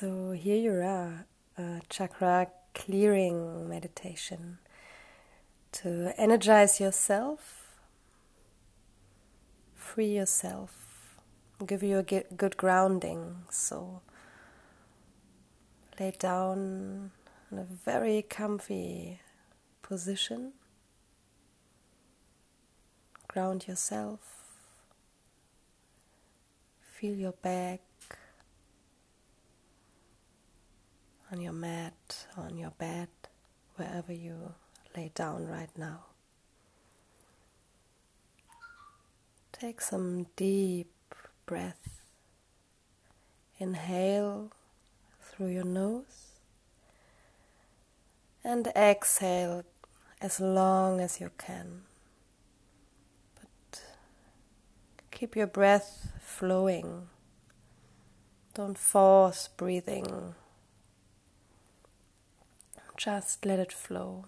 So here you are, a chakra clearing meditation to energize yourself, free yourself, give you a good grounding. So lay down in a very comfy position, ground yourself, feel your back on your mat, on your bed, wherever you lay down right now. Take some deep breath. Inhale through your nose and exhale as long as you can. But keep your breath flowing. Don't force breathing just let it flow.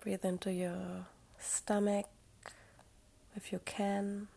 Breathe into your stomach if you can.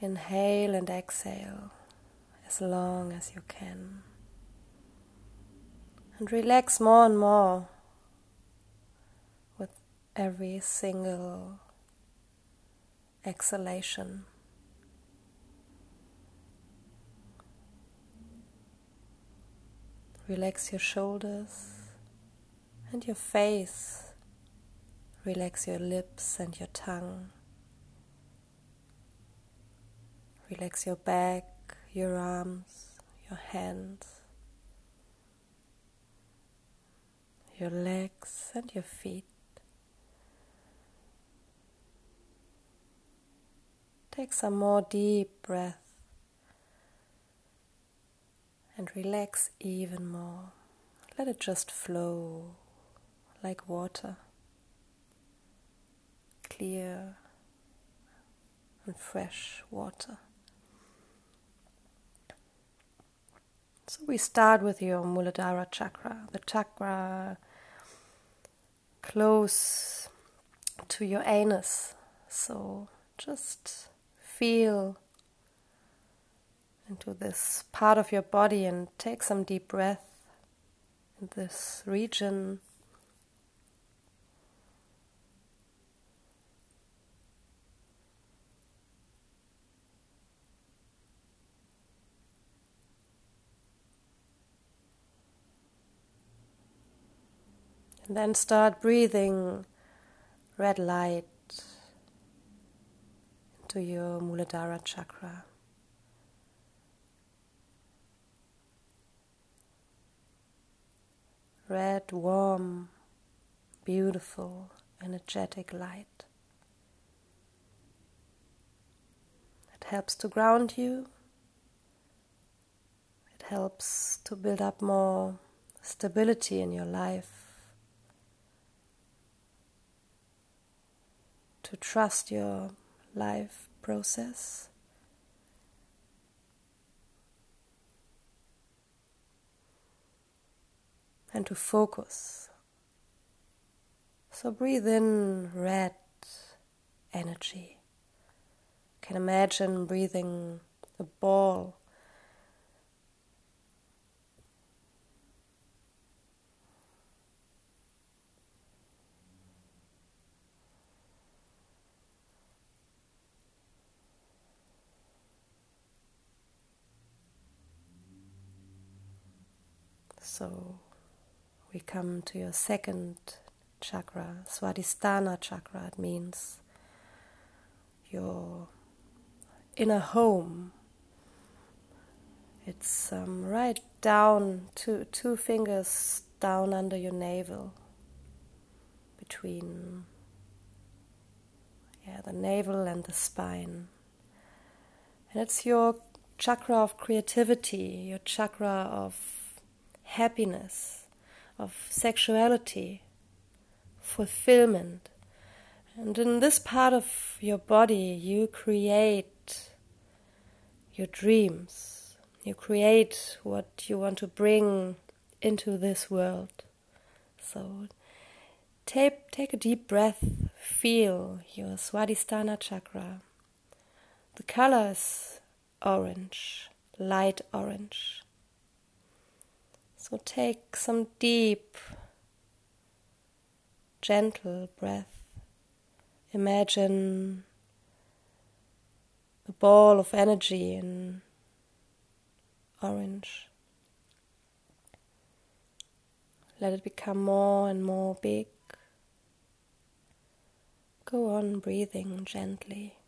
Inhale and exhale as long as you can. And relax more and more with every single exhalation. Relax your shoulders and your face. Relax your lips and your tongue. Relax your back, your arms, your hands, your legs and your feet. Take some more deep breaths and relax even more. Let it just flow like water, clear and fresh water. So we start with your Muladhara chakra, the chakra close to your anus. So just feel into this part of your body and take some deep breath in this region. And then start breathing red light into your Muladhara chakra. Red, warm, beautiful, energetic light. It helps to ground you. It helps to build up more stability in your life. To trust your life process. And to focus. So breathe in red energy. Can imagine breathing a ball. So we come to your second chakra, Swadhisthana chakra. It means your inner home. It's um, right down, two, two fingers down under your navel, between yeah, the navel and the spine. And it's your chakra of creativity, your chakra of happiness of sexuality, fulfillment. And in this part of your body, you create your dreams. You create what you want to bring into this world. So take, take a deep breath, feel your Swadhisthana chakra. The colors orange, light orange. So take some deep, gentle breath. Imagine a ball of energy in orange. Let it become more and more big. Go on breathing gently.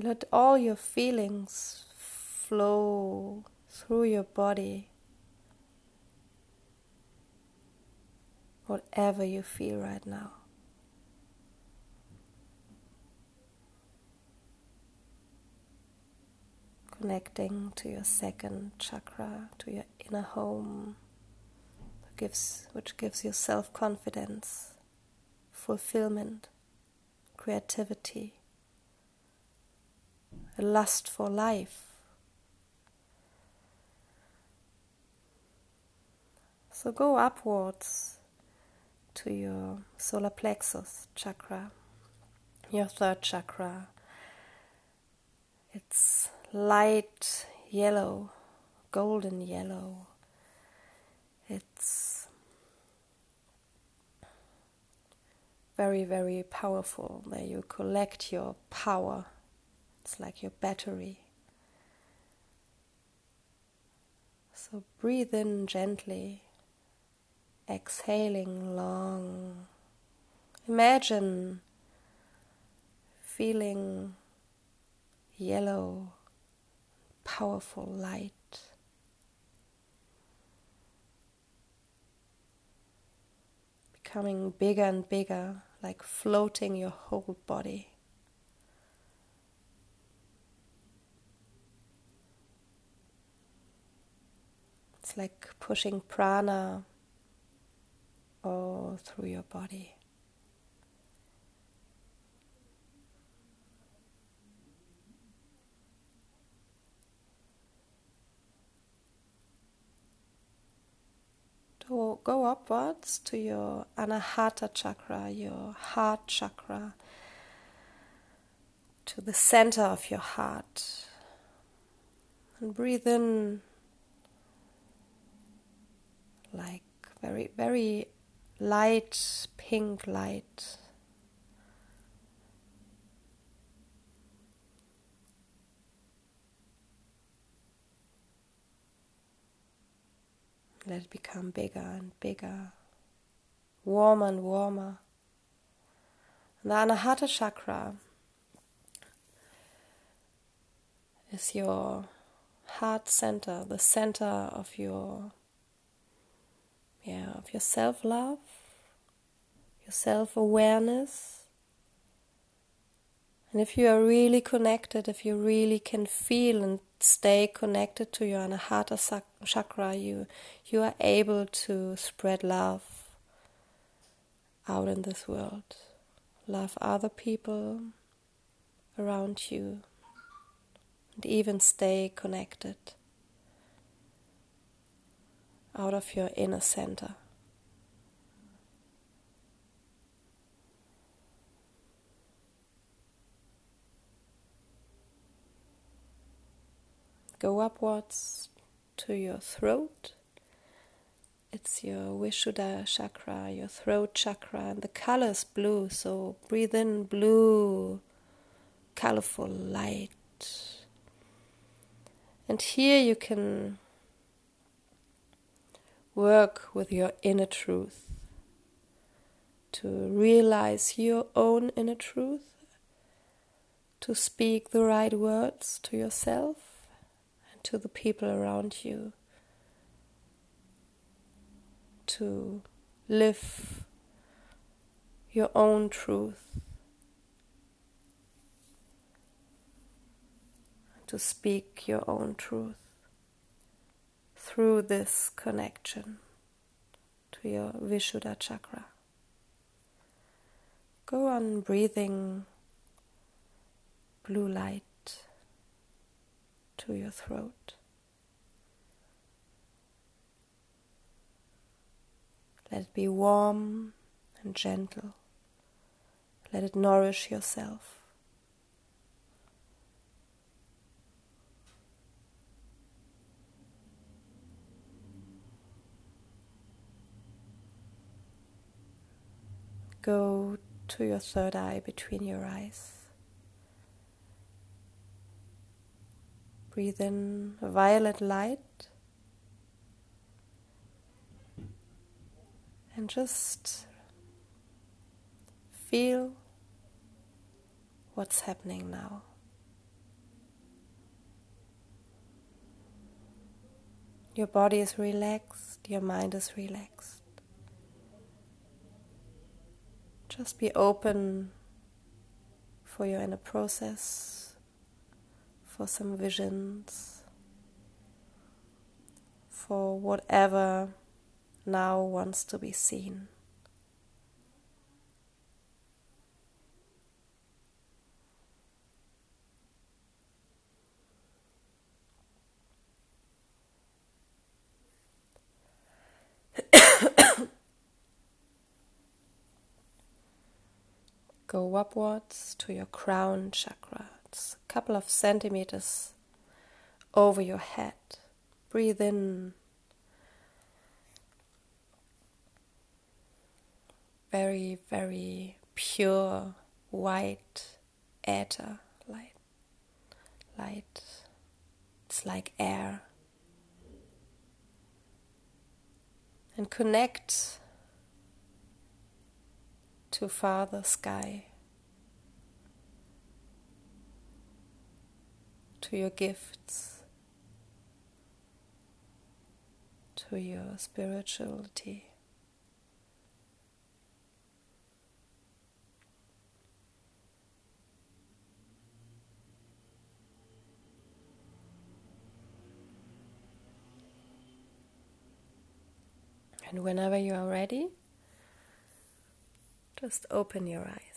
Let all your feelings flow through your body. Whatever you feel right now. Connecting to your second chakra, to your inner home, gives, which gives you self confidence, fulfillment, creativity lust for life. So go upwards to your solar plexus chakra, your third chakra. It's light yellow, golden yellow. It's very, very powerful. There you collect your power it's like your battery. So breathe in gently, exhaling long. Imagine feeling yellow, powerful light. Becoming bigger and bigger, like floating your whole body. It's like pushing prana all through your body. To go upwards to your anahata chakra, your heart chakra, to the center of your heart. And breathe in like very, very light pink light. Let it become bigger and bigger, warmer and warmer. And the Anahata chakra is your heart center, the center of your yeah, of your self love, your self awareness. And if you are really connected, if you really can feel and stay connected to your anahata chakra, you you are able to spread love out in this world. Love other people around you and even stay connected out of your inner center. Go upwards to your throat. It's your Vishuddha chakra, your throat chakra, and the color is blue. So breathe in blue, colorful light. And here you can work with your inner truth, to realize your own inner truth, to speak the right words to yourself and to the people around you, to live your own truth. To speak your own truth through this connection to your Vishuddha chakra. Go on breathing blue light to your throat. Let it be warm and gentle. Let it nourish yourself. Go to your third eye between your eyes. Breathe in a violet light and just feel what's happening now. Your body is relaxed, your mind is relaxed. Just be open for your inner process, for some visions, for whatever now wants to be seen. Go upwards to your crown chakra. It's a couple of centimeters over your head. Breathe in. Very, very pure white ether light. Light. It's like air. And connect to Father Sky, to your gifts, to your spirituality. And whenever you are ready, just open your eyes.